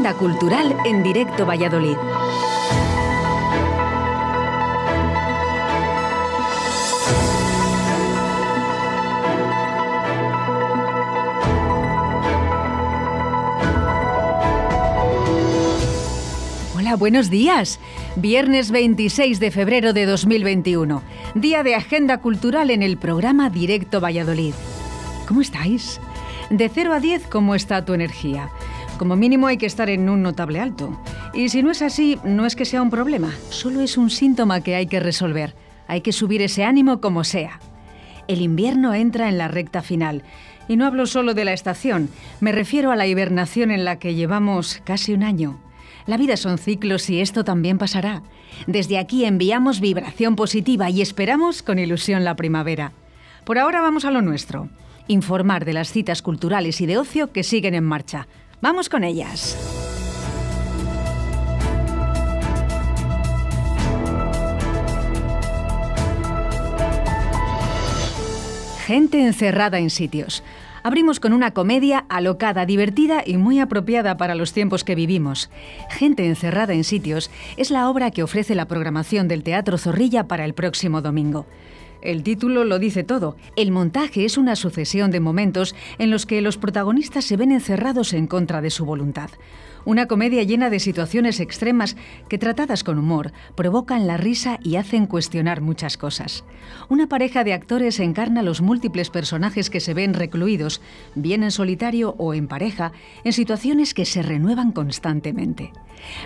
Agenda Cultural en Directo Valladolid. Hola, buenos días. Viernes 26 de febrero de 2021, día de Agenda Cultural en el programa Directo Valladolid. ¿Cómo estáis? De 0 a 10, ¿cómo está tu energía? Como mínimo hay que estar en un notable alto. Y si no es así, no es que sea un problema, solo es un síntoma que hay que resolver. Hay que subir ese ánimo como sea. El invierno entra en la recta final. Y no hablo solo de la estación, me refiero a la hibernación en la que llevamos casi un año. La vida son ciclos y esto también pasará. Desde aquí enviamos vibración positiva y esperamos con ilusión la primavera. Por ahora vamos a lo nuestro informar de las citas culturales y de ocio que siguen en marcha. Vamos con ellas. Gente encerrada en sitios. Abrimos con una comedia alocada, divertida y muy apropiada para los tiempos que vivimos. Gente encerrada en sitios es la obra que ofrece la programación del Teatro Zorrilla para el próximo domingo. El título lo dice todo. El montaje es una sucesión de momentos en los que los protagonistas se ven encerrados en contra de su voluntad. Una comedia llena de situaciones extremas que tratadas con humor provocan la risa y hacen cuestionar muchas cosas. Una pareja de actores encarna los múltiples personajes que se ven recluidos, bien en solitario o en pareja, en situaciones que se renuevan constantemente.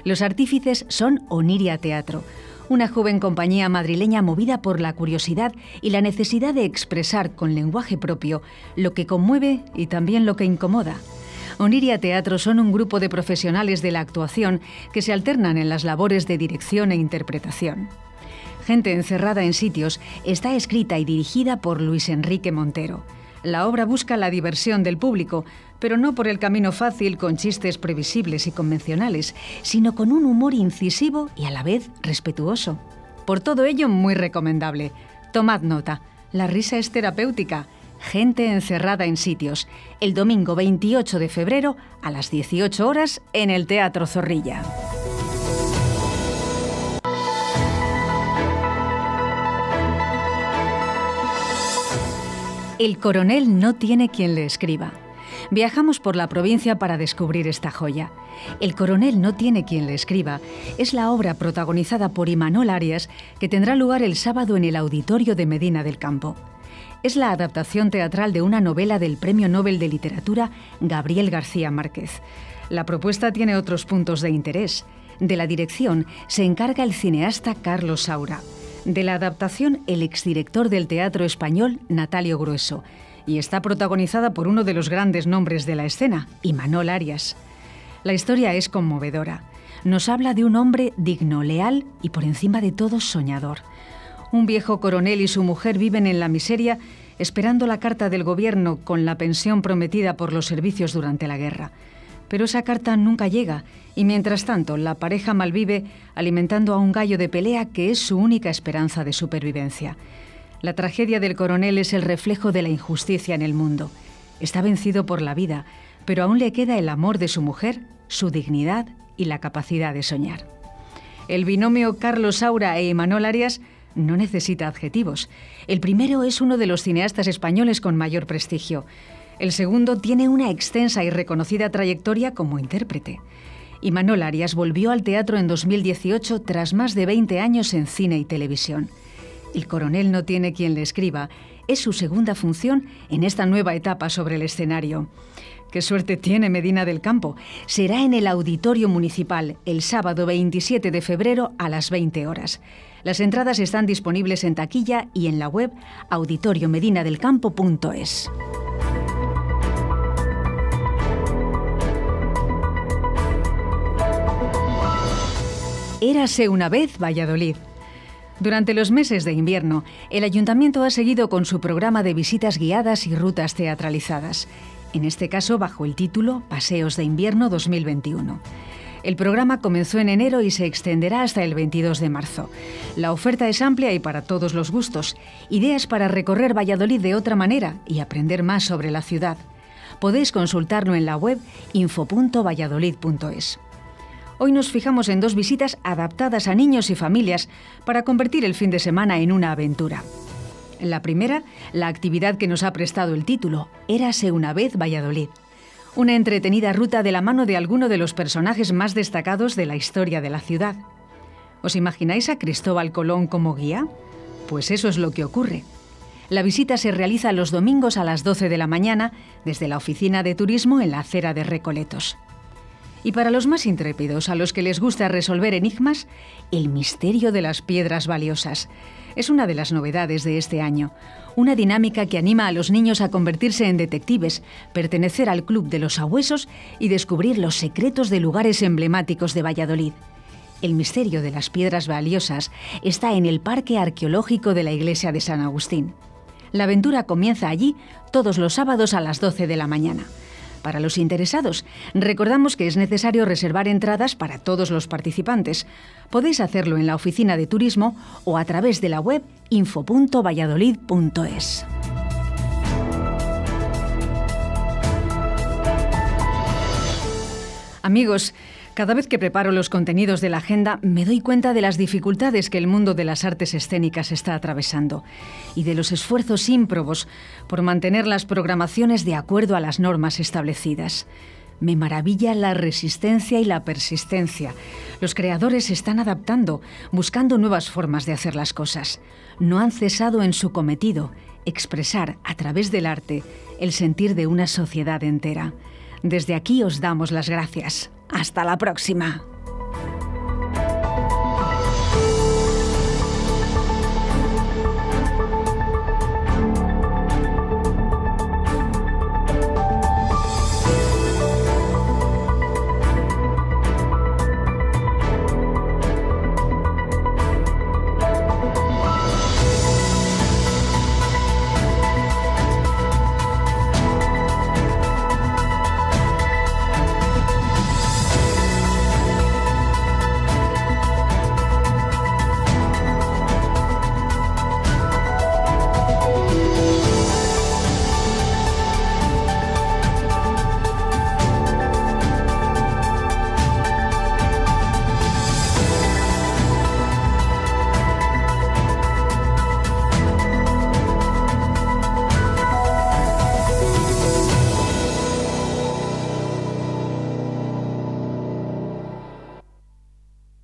Los artífices son Oniria Teatro, una joven compañía madrileña movida por la curiosidad y la necesidad de expresar con lenguaje propio lo que conmueve y también lo que incomoda. Oniria Teatro son un grupo de profesionales de la actuación que se alternan en las labores de dirección e interpretación. Gente encerrada en sitios está escrita y dirigida por Luis Enrique Montero. La obra busca la diversión del público, pero no por el camino fácil con chistes previsibles y convencionales, sino con un humor incisivo y a la vez respetuoso. Por todo ello, muy recomendable. Tomad nota, la risa es terapéutica. Gente encerrada en sitios. El domingo 28 de febrero a las 18 horas en el Teatro Zorrilla. El coronel no tiene quien le escriba. Viajamos por la provincia para descubrir esta joya. El coronel no tiene quien le escriba es la obra protagonizada por Imanol Arias que tendrá lugar el sábado en el auditorio de Medina del Campo. Es la adaptación teatral de una novela del Premio Nobel de Literatura Gabriel García Márquez. La propuesta tiene otros puntos de interés. De la dirección se encarga el cineasta Carlos Saura. De la adaptación, el exdirector del Teatro Español, Natalio Grueso, y está protagonizada por uno de los grandes nombres de la escena, Imanol Arias. La historia es conmovedora. Nos habla de un hombre digno, leal y por encima de todo soñador. Un viejo coronel y su mujer viven en la miseria esperando la carta del gobierno con la pensión prometida por los servicios durante la guerra. Pero esa carta nunca llega y mientras tanto la pareja malvive alimentando a un gallo de pelea que es su única esperanza de supervivencia. La tragedia del coronel es el reflejo de la injusticia en el mundo. Está vencido por la vida, pero aún le queda el amor de su mujer, su dignidad y la capacidad de soñar. El binomio Carlos Saura e Imanol Arias no necesita adjetivos. El primero es uno de los cineastas españoles con mayor prestigio. El segundo tiene una extensa y reconocida trayectoria como intérprete. Imanol Arias volvió al teatro en 2018 tras más de 20 años en cine y televisión. El coronel no tiene quien le escriba. Es su segunda función en esta nueva etapa sobre el escenario. Qué suerte tiene Medina del Campo. Será en el Auditorio Municipal el sábado 27 de febrero a las 20 horas. Las entradas están disponibles en taquilla y en la web auditoriomedinadelcampo.es. Érase una vez Valladolid. Durante los meses de invierno, el ayuntamiento ha seguido con su programa de visitas guiadas y rutas teatralizadas, en este caso bajo el título Paseos de Invierno 2021. El programa comenzó en enero y se extenderá hasta el 22 de marzo. La oferta es amplia y para todos los gustos. Ideas para recorrer Valladolid de otra manera y aprender más sobre la ciudad. Podéis consultarlo en la web info.valladolid.es. Hoy nos fijamos en dos visitas adaptadas a niños y familias para convertir el fin de semana en una aventura. La primera, la actividad que nos ha prestado el título, Érase una vez Valladolid. Una entretenida ruta de la mano de alguno de los personajes más destacados de la historia de la ciudad. ¿Os imagináis a Cristóbal Colón como guía? Pues eso es lo que ocurre. La visita se realiza los domingos a las 12 de la mañana desde la oficina de turismo en la acera de Recoletos. Y para los más intrépidos, a los que les gusta resolver enigmas, el misterio de las piedras valiosas es una de las novedades de este año. Una dinámica que anima a los niños a convertirse en detectives, pertenecer al Club de los Abuesos y descubrir los secretos de lugares emblemáticos de Valladolid. El misterio de las piedras valiosas está en el Parque Arqueológico de la Iglesia de San Agustín. La aventura comienza allí todos los sábados a las 12 de la mañana. Para los interesados, recordamos que es necesario reservar entradas para todos los participantes. Podéis hacerlo en la oficina de turismo o a través de la web info.valladolid.es. Amigos, cada vez que preparo los contenidos de la agenda me doy cuenta de las dificultades que el mundo de las artes escénicas está atravesando y de los esfuerzos ímprobos por mantener las programaciones de acuerdo a las normas establecidas. Me maravilla la resistencia y la persistencia. Los creadores están adaptando, buscando nuevas formas de hacer las cosas. No han cesado en su cometido, expresar a través del arte el sentir de una sociedad entera. Desde aquí os damos las gracias. Hasta la próxima.